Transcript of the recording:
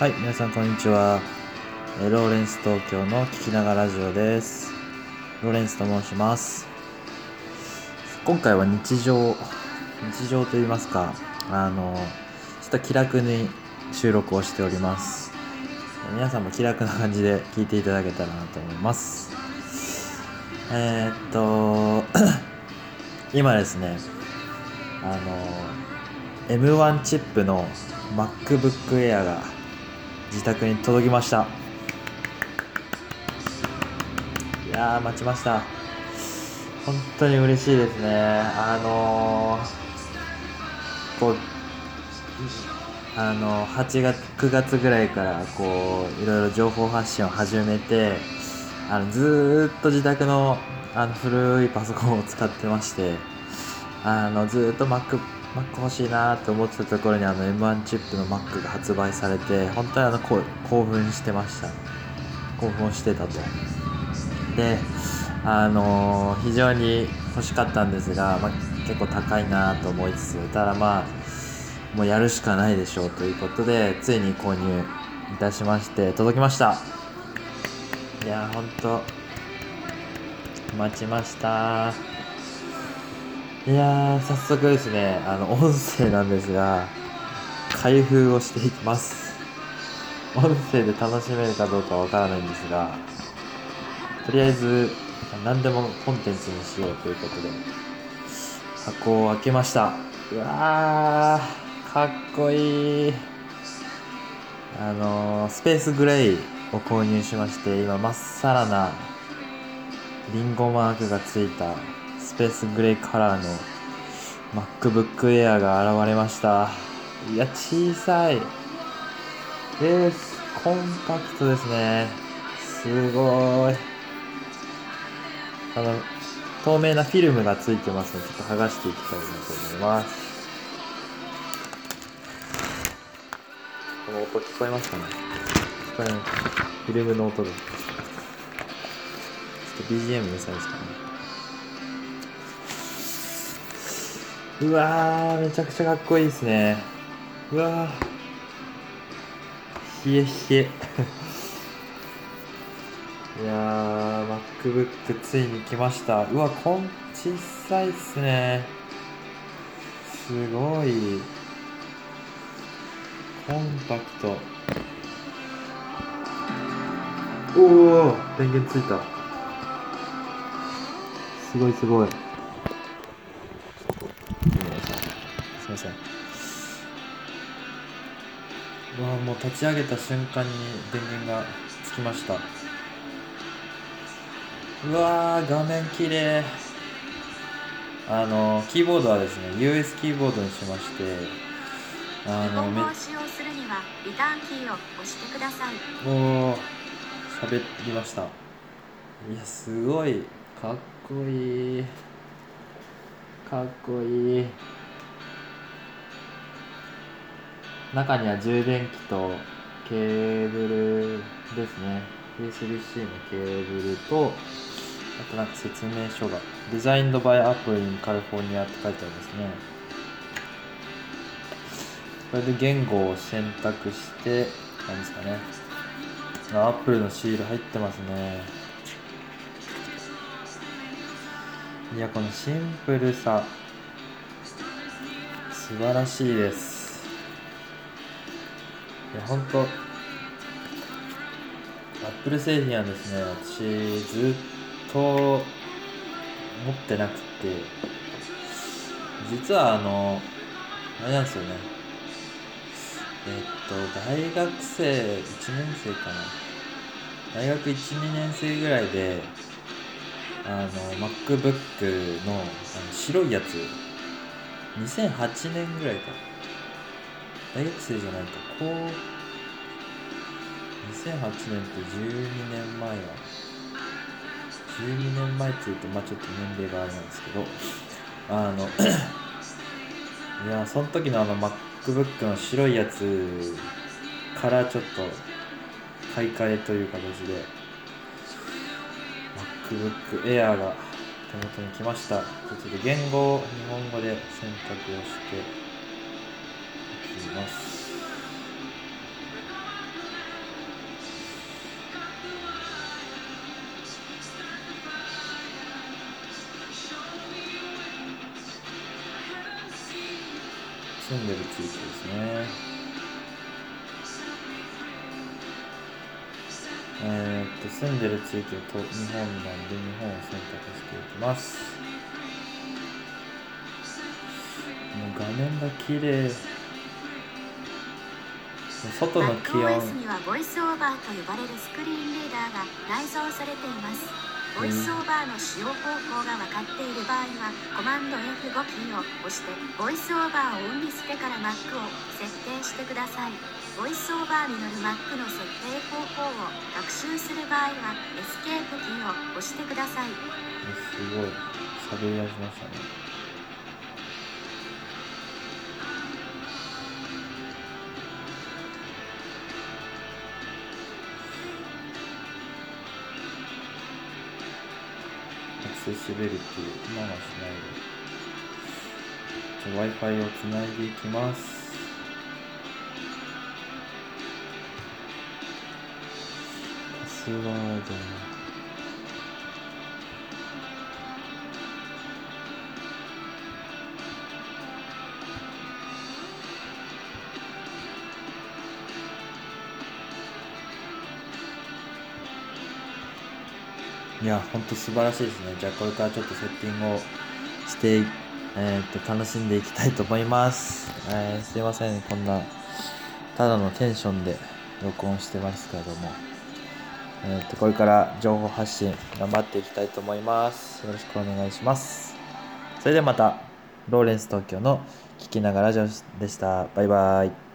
はい、皆さんこんにちは。ローレンス東京の聞きながらラジオです。ローレンスと申します。今回は日常、日常と言いますか、あの、ちょっと気楽に収録をしております。皆さんも気楽な感じで聞いていただけたらなと思います。えーっと、今ですね、あの、M1 チップの MacBook Air が自宅に届きました。いや待ちました。本当に嬉しいですね。あのー、こうあの8月9月ぐらいからこういろいろ情報発信を始めてあのずっと自宅のあの古いパソコンを使ってましてあのずっと Mac Mac 欲しいなと思ってたところにあの M1 チップの Mac が発売されて本当にあの興奮してました。興奮してたと。であのー非常に欲しかったんですが、まあ、結構高いなと思いつつただまあもうやるしかないでしょうということでついに購入いたしまして届きました。いやーほんと待ちましたいやー早速ですねあの音声なんですが開封をしていきます。音声で楽しめるかどうかわからないんですがとりあえず何でもコンテンツにしようということで箱を開けました。うわーかっこいい。あのースペースグレイを購入しまして今まっさらなリンゴマークがついたスペースグレーカラーの MacBook Air が現れました。いや小さい。です。コンパクトですね。すごい。あの透明なフィルムがついてますのでちょっと剥がしていきたいなと思います。この音聞こえますかね？聞こえない。フィルムの音で。ちょっと BGM うるさいですかね？うわーめちゃくちゃかっこいいですね。うわー。冷え冷え。いやー MacBook ついに来ました。うわこん小さいっすね。すごい。コンパクト。おお電源ついた。すごいすごい。すい。わもう立ち上げた瞬間に電源がつきました。うわー画面綺麗。あのキーボードはですね US キーボードにしましてあ日のめ使用するにはリターンキーを押してください。喋りました。いやすごい。かっこいい。かっこいい中には充電器とケーブルですね。USB-C のケーブルとあとなんか説明書が「Designed by Apple in California」って書いてありますね。これで言語を選択して何ですかね。アップルのシール入ってますね。いやこのシンプルさ。素晴らしいです。や本当。アップル製品はですね私ずっと持ってなくて実はあのあれなんですよね。えっと大学生1年生かな。大学12年生ぐらいであの MacBook のあの白いやつ。2008年ぐらいか。大学生じゃないか。こう2008年って12年前は12年前って言うとまあちょっと年齢があれなんですけどあの いやその時のあの MacBook の白いやつからちょっと買い替えという形で MacBook Air が手元に来ました。ちょっと言語を日本語で選択をしています住んでる地域ですねえー、っと住んでる地域と日本なんで日本を選択していきます。もう画面が綺麗。外の気温。MacOS にはボイスオーバーと呼ばれるスクリーンリーダーが内蔵されています。ボイスオーバーの使用方法が分かっている場合はコマンド F5 キーを押してボイスオーバーをオンにしてから Mac を設定してください。ボイスオーバーによる Mac の設定方法を学習する場合はエスケープキーを押してください。すごい。喋り出しましたねして滑るっていう今はしないで。じゃ Wi-Fi をつないでいきます。パスワード。いや、ほんと素晴らしいですね。じゃあこれからちょっとセッティングをして、えー、っと、楽しんでいきたいと思います。えーすいません、こんな、ただのテンションで録音してますけれども、えーっと、これから情報発信頑張っていきたいと思います。よろしくお願いします。それではまた、ローレンス東京の聞きながらラジオでした。バイバイ。